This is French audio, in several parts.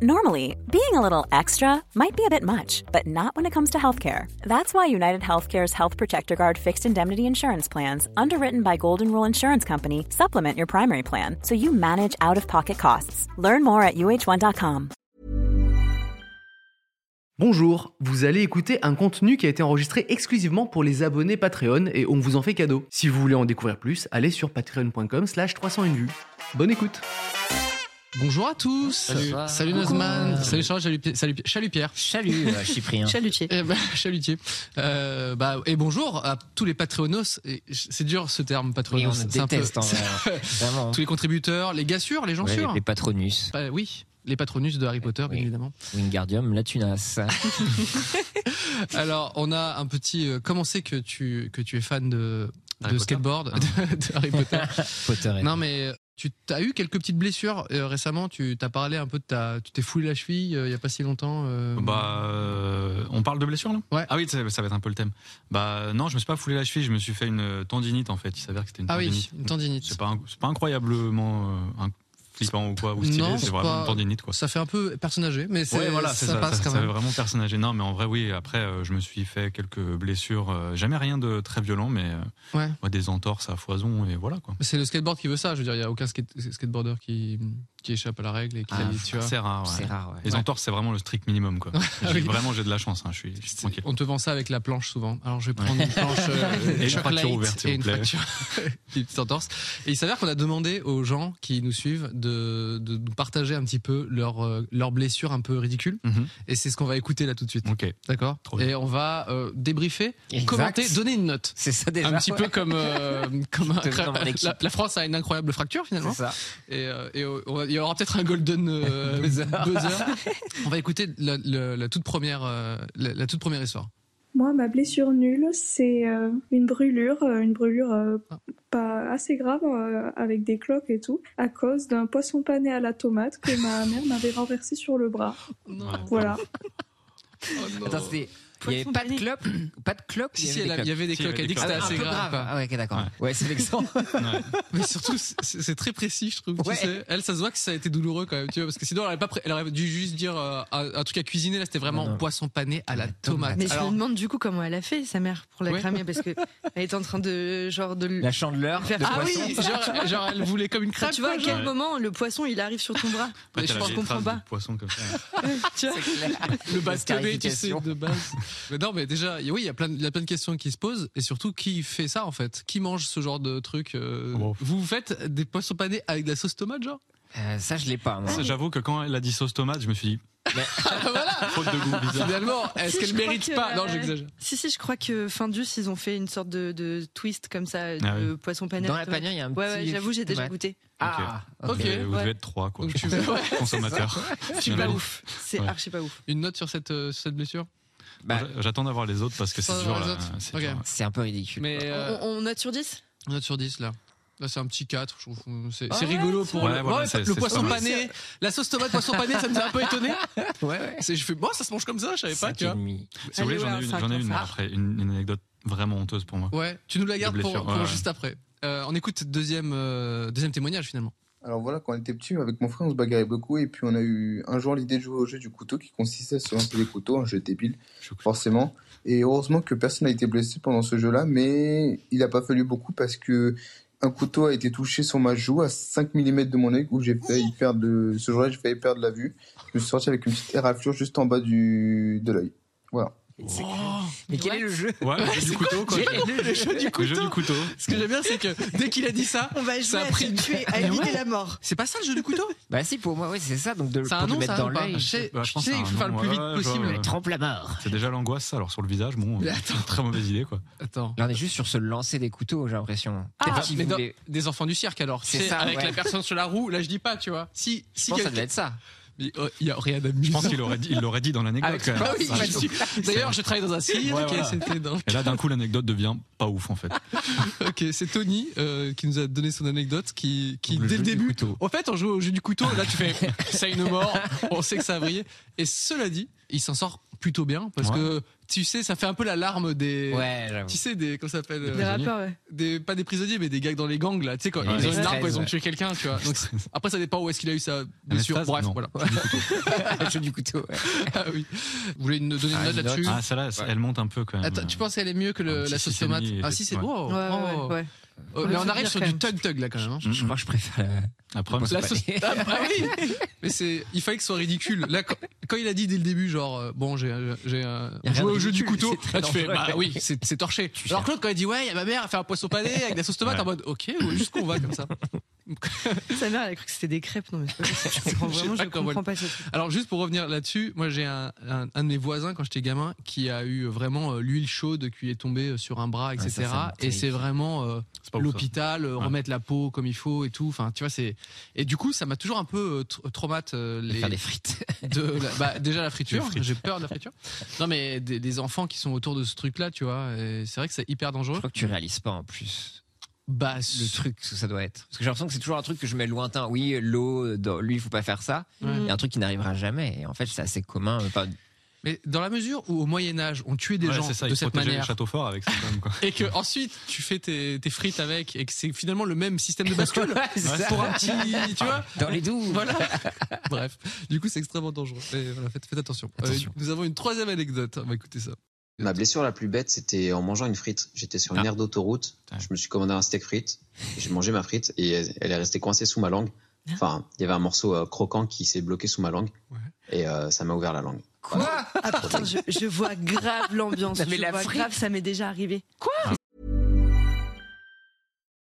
Normally, being a little extra might be a bit much, but not when it comes to healthcare. That's why United Healthcare's Health Protector Guard fixed indemnity insurance plans, underwritten by Golden Rule Insurance Company, supplement your primary plan so you manage out of pocket costs. Learn more at uh1.com. Bonjour, vous allez écouter un contenu qui a été enregistré exclusivement pour les abonnés Patreon et on vous en fait cadeau. Si vous voulez en découvrir plus, allez sur patreon.com slash 301 vues. Bonne écoute Bonjour à tous. Salut. Salut Nozman. Salut Charles. Salut, Pi- salut euh, Cyprien. Chalutier. Eh ben, chalutier. Euh, bah, et bonjour à tous les Patreonos. Et C'est dur ce terme Oui, Patreonos. on C'est un peu- déteste, hein, vraiment. tous les contributeurs, les gars sûrs, les gens Ouais, sûrs. les patronus, Euh, oui, les patronus de Harry Potter, bien Oui. évidemment. Wingardium, la tunasse. Alors, on a un petit. euh, comment c'est que tu que tu es fan de, skateboard de, de Harry Potter? Potter et- Non, mais tu as eu quelques petites blessures euh, récemment? Tu t'as parlé un peu de ta. Tu t'es foulé la cheville euh, il y a pas si longtemps. euh, Bah, euh, on parle de blessure là? Ouais. Ah oui, ça, ça va être un peu le thème. Bah non, je me suis pas foulé la cheville, je me suis fait une tendinite en fait. Il s'avère que c'était une ah oui, tendinite. une tendinite. C'est pas, c'est pas incroyablement euh, flippant ou quoi ou stylé, Non, c'est vraiment tendinite quoi. Ça fait un peu personne âgée, mais c'est- Ouais, voilà, c'est ça, ça, passe ça, quand ça fait même. vraiment personne âgé. Non, mais en vrai, oui. Après, euh, je me suis fait quelques blessures. euh, jamais rien de très violent, mais euh, Ouais. ouais, des entorses à foison et voilà quoi. Mais C'est le skateboard qui veut ça. Je veux dire, il y a aucun skate- skateboarder qui, qui échappe à la règle et qui Ah, tu vois. C'est rare. ouais. C'est rare, ouais. Les Ouais. entorses, c'est vraiment le strict minimum quoi. J'ai- oui. Vraiment, j'ai de la chance. hein, je suis, je suis tranquille. On te vend ça avec la planche souvent. Alors je vais prendre une planche euh, Et une fracture ouverte, et une plaît. fracture, une petite entorse. Et il s'avère qu'on a demandé aux gens qui nous suivent de, de nous partager un petit peu leurs euh, leurs blessures un peu ridicules. Mhm. Et c'est ce qu'on va écouter là tout de suite. Ok. D'accord. Et on va euh, débriefer, Exact. commenter, donner une note. C'est ça déjà. un petit ouais. peu comme, euh, comme un- équipe. la, la France a une incroyable fracture finalement. C'est ça. Et, euh, et, euh, on va- il y aura peut-être un golden euh, Buzzer. buzzer. On va écouter la, la- la toute première, euh, la, la toute première histoire. Moi, ma blessure nulle, c'est euh, une brûlure, une brûlure euh, Ah. pas assez grave, euh, avec des cloques et tout, à cause d'un poisson pané à la tomate que ma mère m'avait renversé sur le bras. Non. Ouais. Voilà. Oh non. Attends, c'était. Il n'y avait pas de clope Pas de clope Si, il y si, avait des avait des cloques. Elle dit que c'était assez grave. Ah ouais, ok, d'accord. Ouais. Ouais, c'est vexant. Ouais. Mais surtout, c'est très précis, je trouve. Ouais. Tu sais, elle, ça se voit que ça a été douloureux quand même, tu vois, parce que sinon, elle aurait pas, elle aurait dû juste dire euh, un, truc à cuisiner. Là, c'était vraiment Non, non. poisson pané à la tomate. Mais je me demande du coup comment elle a fait, sa mère, pour la cramer, parce que elle était en train de, genre, de. l- La chandeleur. Faire- de Ah poisson. oui, genre, genre, elle voulait comme une crêpe. tu vois à quel moment le poisson il arrive sur ton bras? T'as je la pense vieille qu'on comprend trace pas. poisson comme ça. Le bastonné, tu sais, de base. Mais non, mais déjà, oui, il y a plein, de- il y a plein de questions qui se posent, et surtout, qui fait ça en fait? Qui mange ce genre de truc euh, Oh. Vous faites des poissons panés avec de la sauce tomate, genre? Euh, Ça, je l'ai pas. moi. Ça, J'avoue que quand elle a dit sauce tomate, je me suis dit, faute de goût bizarre. Finalement, est-ce Si, qu'elle mérite que, pas? Non, euh, j'exagère. Si, si, je crois que Findus, ils ont fait une sorte de, de twist comme ça, de Ah oui. poisson pané. Dans la panière, il y a un Ouais, petit. ouais, j'avoue, j'ai déjà Ouais. goûté. Ah, Ok. Vous devez- vous ouais. devez être trois, quoi. Donc je tu pense. veux ouais, Consommateur. C'est pas ouf. C'est Ouais. archi pas ouf. une note sur cette, euh, sur cette blessure? Bah, J'attends d'avoir les autres parce que c'est dur. C'est Ok. dur. c'est un peu ridicule. Mais euh, On, on note sur 10 une note sur 10 là. Là, c'est un petit 4, je trouve. C'est Ah rigolo pour Ouais, le, voilà, Ouais, c'est- le c'est poisson pané. La sauce tomate poisson pané, ça me fait un peu étonné. Ouais, Je fais, bon, ça se mange comme ça, je savais pas. Si vous voulez, Allez, j'en ai une, j'en ai après, une, une anecdote vraiment honteuse pour moi. Ouais, tu nous la gardes pour, juste après. Euh, on écoute deuxième, euh, deuxième témoignage finalement. Alors voilà, quand on était petit, avec mon frère, on se bagarrait beaucoup, et puis on a eu un jour l'idée de jouer au jeu du couteau qui consistait à se lancer des couteaux, un jeu débile, forcément. Et heureusement que personne n'a été blessé pendant ce jeu-là, mais il n'a pas fallu beaucoup parce que un couteau a été touché sur ma joue à 5 mm de mon œil, où j'ai failli perdre le... ce jour-là, j'ai failli perdre la vue. Je me suis sorti avec une petite éraflure juste en bas du... de l'œil. Voilà. Mais quel est le jeu Ouais, le jeu du couteau, quoi. Le Le jeu du Le jeu du couteau. Ce que j'aime bien, c'est que dès qu'il a dit ça, On va Ça a pris- tuer, à éviter la mort. c'est pas ça le jeu du couteau? Bah si, pour moi, oui, c'est ça. Donc de, pour un le nom, mettre ça dans l'œil. Je sais, Bah, je je pense sais, que il c'est faut faire le plus vite possible. Trempe la mort. C'est déjà l'angoisse, ça. Alors sur le visage, bon, euh, attends. très mauvaise idée, quoi. Attends. Là, on est juste sur se lancer des couteaux, j'ai l'impression. Ah, qu'il des enfants du cirque alors. C'est ça, avec la personne sur la roue. Là, je dis pas, tu vois. Si, si ça quelqu'un- devait être ça. Oh, il y a rien Je d'amusant. pense qu'il aurait dit, il l'aurait dit dans l'anecdote. Ah oui, Ah, je suis- D'ailleurs, je travaille dans un cirque Ouais, et voilà. là, d'un coup, l'anecdote devient pas ouf, en fait. Ok, c'est Tony euh, qui nous a donné son anecdote, qui, dès le début. Au fait, on joue au jeu du couteau. Là, tu fais, ça une mort. On sait que ça a vrillé. Et cela dit, il s'en sort plutôt bien parce Ouais. que tu sais, ça fait un peu la larme des. Ouais, j'avoue. Tu sais, des. Comment ça s'appelle euh, Les rappeurs, ouais. des, Pas des prisonniers, mais des gars dans les gangs, là. Tu sais, quand Ouais. ils ont une arme, quand ils ont tué quelqu'un, tu vois. Donc, après, ça dépend où est-ce qu'il a eu sa blessure. stress, Bref, non. voilà. Le jeu du couteau. ouais. Ah oui. Vous voulez une, donner une Ah, note là-dessus? Ah, celle-là, elle monte un peu quand même. Attends, tu penses qu'elle est mieux que le- la sauce tomate? Ah des- si, c'est bon. Ouais, ouais, ouais. Oh, mais on arrive sur du même. tug tug là quand même. hein. Je crois que je préfère la. La sauce. des- Ah, bah oui. Mais c'est, il fallait que ce soit ridicule. Là, quand, quand il a dit dès le début, genre, euh, bon, j'ai, j'ai euh, a rien joué au jeu du couteau. Là, tu fais, bah oui, c'est, torché. Alors. Claude, quand il dit, ouais, y a ma mère, elle fait un poisson pané avec de la sauce tomate, Ouais. en mode, ok, jusqu'où on va comme ça. Sa mère, elle a cru que c'était des crêpes. Non, mais c'est pas possible. Je comprends Je vraiment, pas je comprends pas ce truc. Alors juste pour revenir là-dessus, moi j'ai un, un, un de mes voisins quand j'étais gamin qui a eu vraiment euh, l'huile chaude qui est tombée sur un bras, etc. ça, ça et c'est vraiment euh, ça. l'hôpital, euh, Ouais. remettre la peau comme il faut et tout. Enfin, tu vois, c'est et du coup ça m'a toujours un peu euh, tra- traumate euh, de les Faire des frites. de la- bah, déjà la friture. J'ai peur de la friture. Non mais des, des enfants qui sont autour de ce truc-là, tu vois. C'est vrai que c'est hyper Je dangereux. crois que tu réalises pas en plus Bah le truc que ça doit être. Parce que j'ai l'impression que c'est toujours un truc que je mets lointain. Oui, l'eau, lui, il faut pas faire ça. Ouais. Il y a un truc qui n'arrivera jamais. Et en fait, c'est assez commun. Enfin, Mais dans la mesure où au Moyen Âge on tuait des Ouais, gens c'est ça, de il cette manière. le château fort avec ça quand même, quoi. et que ensuite tu fais tes, tes frites avec et que c'est finalement le même système de bascule Ouais, pour un petit tu vois dans les douves. voilà bref du coup c'est extrêmement dangereux Mais voilà, faites, faites attention, Euh, nous avons une troisième anecdote on va écouter ça Ma blessure la plus bête, c'était en mangeant une frite. J'étais sur une Ah. aire d'autoroute. Je me suis commandé un steak frite. J'ai mangé ma frite et elle est restée coincée sous ma langue. Enfin, il y avait un morceau euh, croquant qui s'est bloqué sous ma langue. Ouais. Et euh, ça m'a ouvert la langue. Quoi? Ah putain, je, je vois grave l'ambiance. Mais Je la vois frite. grave, ça m'est déjà arrivé.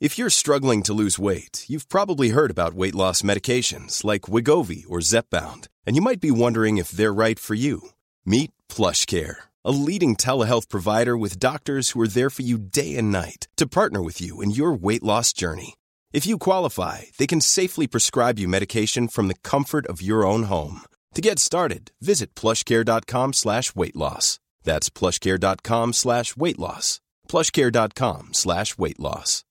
If you're struggling to lose weight, you've probably heard about weight loss medications like Wigovi or Zepbound, and you might be wondering if they're right for you. Meet PlushCare, a leading telehealth provider with doctors who are there for you day and night to partner with you in your weight loss journey. If you qualify, they can safely prescribe you medication from the comfort of your own home. To get started, visit plushcare.com slash weight loss. That's plushcare.com slash weight loss. plushcare.com slash weight loss.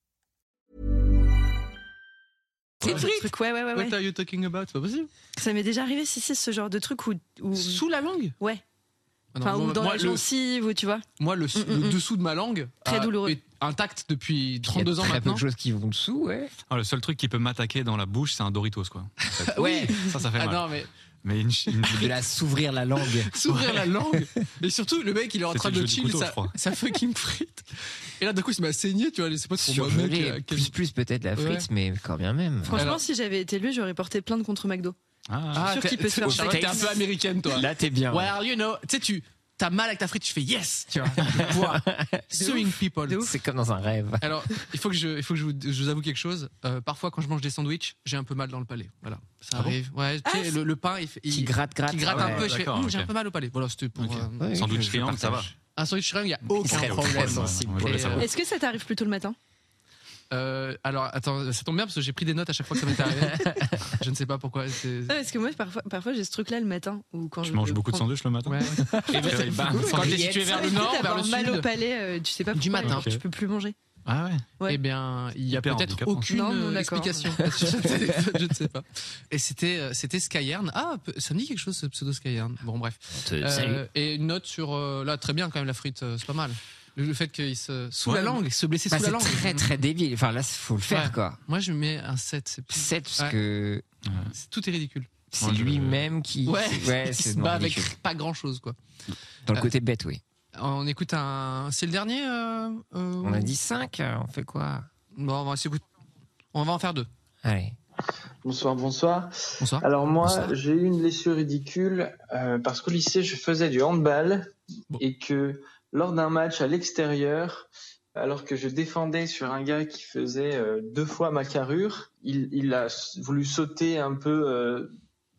C'est le truc, ouais, ouais, ouais. what are you talking about c'est pas possible Ça m'est déjà arrivé, si, si, ce genre de truc où. où- sous la langue Ouais. Ah non, Enfin, moi, ou dans moi, la le, gencive, ou tu vois. moi, le, Mm, mm, le mm. dessous de ma langue Très douloureux. est intact depuis Il y a 32 ans très peu maintenant de choses qui vont dessous, ouais. Ah, le seul truc qui peut m'attaquer dans la bouche, c'est un Doritos, quoi. Ouais. Ça, ça fait ah mal. non mais Mais une, une- De la s'ouvrir la langue. s'ouvrir la langue et surtout le mec il est en train de chill couteau, crois. sa fucking frite et là d'un coup il m'a saigné tu vois c'est pas trop euh, quel- Plus, plus peut-être la frite, Ouais. mais quand bien même. Franchement, Alors- si j'avais été lui, j'aurais porté plainte contre McDo. Ah, ah sûr t'es- qu'il peut se faire un t'es un peu américaine toi. Là, t'es bien. well you know tu sais tu t'as mal avec ta frite tu fais yes. Tu vois. Suing people. C'est comme dans un rêve. alors il faut que je il faut que je vous, je vous avoue quelque chose. Euh, parfois quand je mange des sandwichs j'ai un peu mal dans le palais. Voilà. Ça Ah bon arrive. Ouais tu sais, le, le pain il, fait- il- Qui gratte, gratte. qui gratte Ah un peu. Et je fais Hum, j'ai ok. un peu mal au palais. Voilà c'était pour Ok. euh, Ouais, Sandwich je- je triangle, ça va. un sandwich triangle il y a aucun problème. je savoir. Est-ce que ça t'arrive plutôt le matin? Euh, alors, attends, ça tombe bien parce que j'ai pris des notes à chaque fois que ça m'était arrivé. je ne sais pas pourquoi. Non, Parce que moi, parfois, parfois j'ai ce truc-là le matin. Ou quand Je je mange beaucoup de sandwichs le matin. Ouais. Et ben, bam, quand t'es situé vers le nord, vers le mal au sud. palais, euh, tu sais pas Du pourquoi, matin. genre, tu peux plus manger. Ah ouais. Ouais. Eh bien, il y a peut-être aucune Non, non, euh, explication. je ne sais pas. Et c'était, euh, c'était Skyern. Ah, ça me dit quelque chose, ce pseudo Skyern. Bon, bref. Euh, Salut. et une note sur là, très bien quand même la frite, c'est pas mal. Le, le fait qu'il se sous Ouais. la langue, se blesser Bah, sous la c'est langue. très très débile. Enfin là, faut le faire Ouais. quoi. Moi, je mets un 7. C'est, 7 parce Ouais. que c'est- tout est ridicule. c'est lui-même qui. Ouais. ouais Qui c'est se bat avec ridicule. pas grand chose, quoi. Dans le Euh, côté bête, oui. On écoute un. C'est le dernier. euh, euh, On a dit 5, on fait quoi? Bon, on va, s'écouter- on va en faire deux. Allez. Bonsoir, bonsoir. Bonsoir. Alors moi, j'ai eu une blessure ridicule euh, parce qu'au lycée, je faisais du handball Bon. et que lors d'un match à l'extérieur, alors que je défendais sur un gars qui faisait euh, deux fois ma carrure, il, il a voulu sauter un peu euh,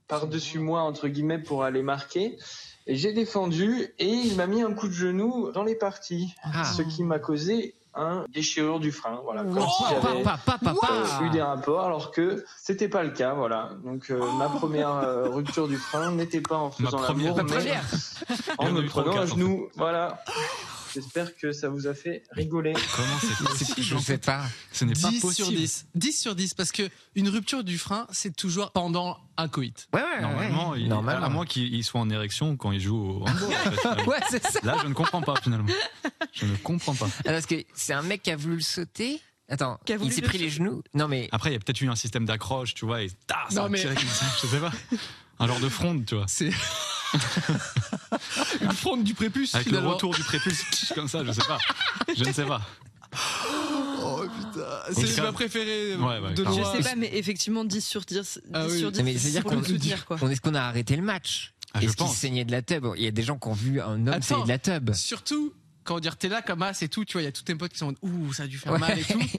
par-dessus moi, entre guillemets, pour aller marquer. Et j'ai défendu et il m'a mis un coup de genou dans les parties, Ah. ce qui m'a causé un déchirure du frein. Voilà, comme si Oh, j'avais- papa, papa, euh, eu des rapports alors que c'était pas le cas voilà donc euh, ma première euh, rupture du frein n'était pas en première. l'amour Ma mais première. en me prenant un genou voilà J'espère que ça vous a fait rigoler. Comment c'est possible Je sais pas. Ce n'est pas 10 sur possible. 10. 10 sur 10 parce que une rupture du frein, c'est toujours pendant un coït. Ouais, ouais. Normalement, ouais. il- Normalement. à moins qu'il il soit en érection quand il joue au handball. en fait. Ouais, c'est ça. Là, je ne comprends pas finalement. Je ne comprends pas. Ah, parce que c'est un mec qui a voulu le sauter. Attends, il s'est pris les genoux. Non mais Après, il y a peut-être eu un système d'accroche, tu vois, et ta, ça Non, a mais- tiré comme ça, je sais pas. Un genre de fronde, tu vois. C'est une fronde du prépuce Avec le retour du prépuce, comme ça, je sais pas. Je ne sais pas. Oh putain, c'est tout cas- ma préférée Ouais, ouais, de. Je loin. sais pas, mais effectivement, 10 sur 10. 10 Ah oui. sur 10 mais c'est-à-dire qu'on est-ce qu'on a arrêté le match Ah, Est-ce qu'il saignait de la tub Il y a des gens qui ont vu un homme saigner de la tub. Surtout quand dire t'es là comme as et tout, tu vois, il y a tous tes potes qui sont en ouh ça a dû faire Ouais. mal et tout.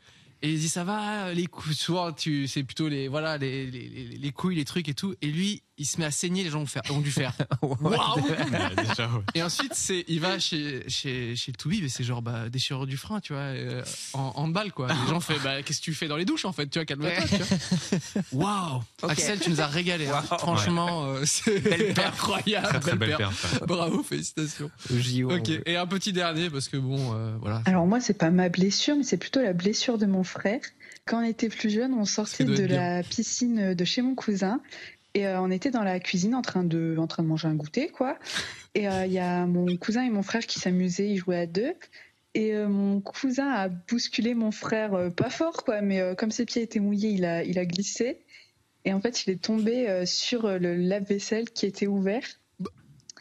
Et ils disent ça va, les couilles, souvent tu c'est plutôt les voilà les, les, les- les couilles, les trucs et tout. Et lui, il se met à saigner, les gens ont, faire, ont dû faire. Waouh. Et ensuite, c'est, il va chez, chez, chez le Toubib et c'est genre, bah, déchirure du frein, tu vois, euh, en, en balle, quoi. Les gens font, bah, qu'est-ce que tu fais dans les douches, en fait, tu vois, calme-toi, tu vois. Waouh! Axel, tu nous as régalé, hein. Franchement, euh, c'est Belle incroyable. Très très belle. Bravo, félicitations. JO. Ok, et un petit dernier, parce que bon, euh, voilà. Alors moi, c'est pas ma blessure, mais c'est plutôt la blessure de mon frère. Quand on était plus jeune, on sortait de bien. la piscine de chez mon cousin et euh, on était dans la cuisine en train de, en train de manger un goûter, quoi. Et euh, il y a mon cousin et mon frère qui s'amusaient, ils jouaient à deux. Et euh, mon cousin a bousculé mon frère, pas fort, quoi, mais comme ses pieds étaient mouillés, il a, il a glissé. Et en fait, il est tombé sur le lave-vaisselle qui était ouvert.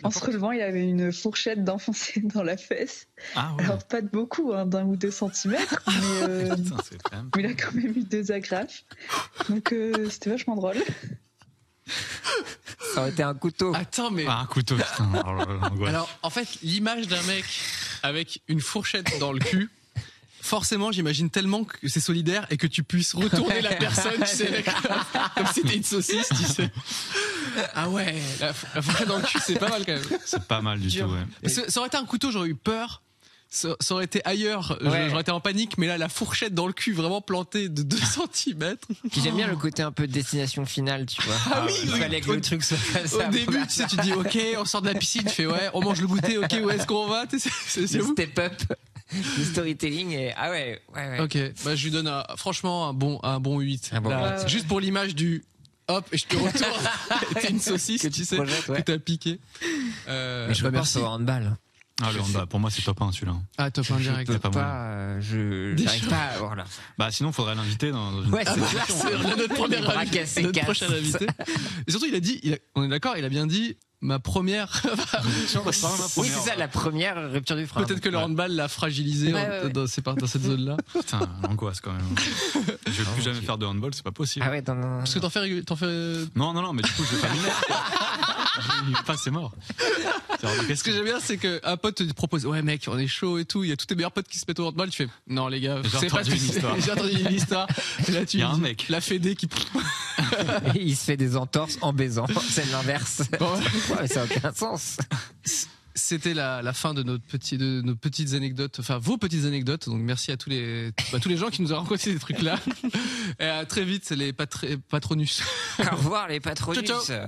En se relevant, il avait une fourchette d'enfoncée dans la fesse. Ah ouais. Alors pas de beaucoup, hein, d'un ou deux centimètres, mais, euh, Putain, même. il a quand même eu deux agrafes. Donc euh, c'était vachement drôle. Ça aurait été un couteau. Attends, mais. Ah, un couteau, putain. Oh. Alors, en fait, l'image d'un mec avec une fourchette dans le cul, forcément, j'imagine tellement que c'est solidaire et que tu puisses retourner la personne, tu sais, comme si c'était une saucisse, tu sais. Ah ouais, la, fourchette dans le cul, c'est pas mal quand même. C'est pas mal du Dur. tout, ouais. Parce que ça aurait été un couteau, j'aurais eu peur. Ça, ça aurait été ailleurs, Ouais. j'aurais été en panique, mais là, la fourchette dans le cul, vraiment plantée de 2 cm. Puis j'aime bien le côté un peu destination finale, tu vois. Ah oui, il oui. fallait que Au- le truc soit. Au début, tu sais, tu dis, ok, on sort de la piscine, tu fais, ouais, on mange le goûter, ok, où est-ce qu'on va? C'est step up, le storytelling et ah ouais, ouais, ouais. Ok, bah, je lui donne un- franchement un bon, un bon 8. Un bon Là, huit. Juste pour l'image du hop, et je te retourne. T'es une saucisse, Que tu tu sais, projettes, ouais. que t'as piqué. Euh, Mais je bah, merci. au handball. Ah, le handball, pour moi, c'est top 1 celui-là. Ah, top 1 Je direct. peux pas pas, euh, je j'arrive pas. Voilà. Bah, sinon, faudrait l'inviter dans, dans une. Ouais, Ah c'est ça. c'est notre premier invité, notre prochain invité. Et surtout, il a dit, il a- on est d'accord, il a bien dit ma première. Oui, c'est ça, la première rupture du frein. Peut-être que le handball l'a fragilisé Ouais, ouais, ouais. Dans, ces dans cette zone-là. Putain, l'angoisse quand même. Je vais plus jamais faire de handball, c'est pas possible. Ah ouais, non, non. Parce que t'en fais, régu- t'en fais. Non, non, non, mais du coup, je vais pas m'y mettre. Je- Pas, c'est mort. Ce que j'aime bien, c'est qu'un pote te propose, ouais mec, on est chaud et tout. Il y a tous tes meilleurs potes qui se mettent au handball. Tu fais, non les gars, c'est pas une histoire. J'ai entendu une histoire. Et là, tu Il y a un dis, mec. La Fédé qui. Et il se fait des entorses en baisant. C'est l'inverse. Bon, ouais. Ça n'a aucun sens. C'était la, la fin de notre petit, de nos petites anecdotes, enfin vos petites anecdotes. Donc merci à tous les, bah, tous les gens qui nous ont raconté ces trucs-là. Et à très vite les patr- patronus. Au revoir les patronus. Ciao, ciao.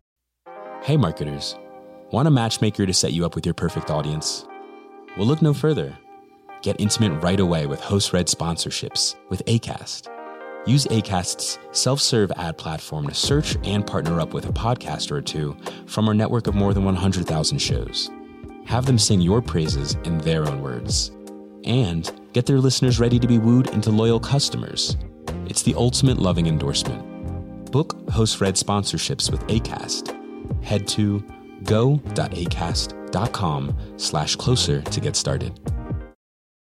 Hey marketers, want a matchmaker to set you up with your perfect audience? Well, look no further. Get intimate right away with host read sponsorships with ACAST. Use ACAST's self serve ad platform to search and partner up with a podcaster or two from our network of more than 100,000 shows. Have them sing your praises in their own words. And get their listeners ready to be wooed into loyal customers. It's the ultimate loving endorsement. Book host read sponsorships with ACAST. Head to go.acast.com slash closer to get started.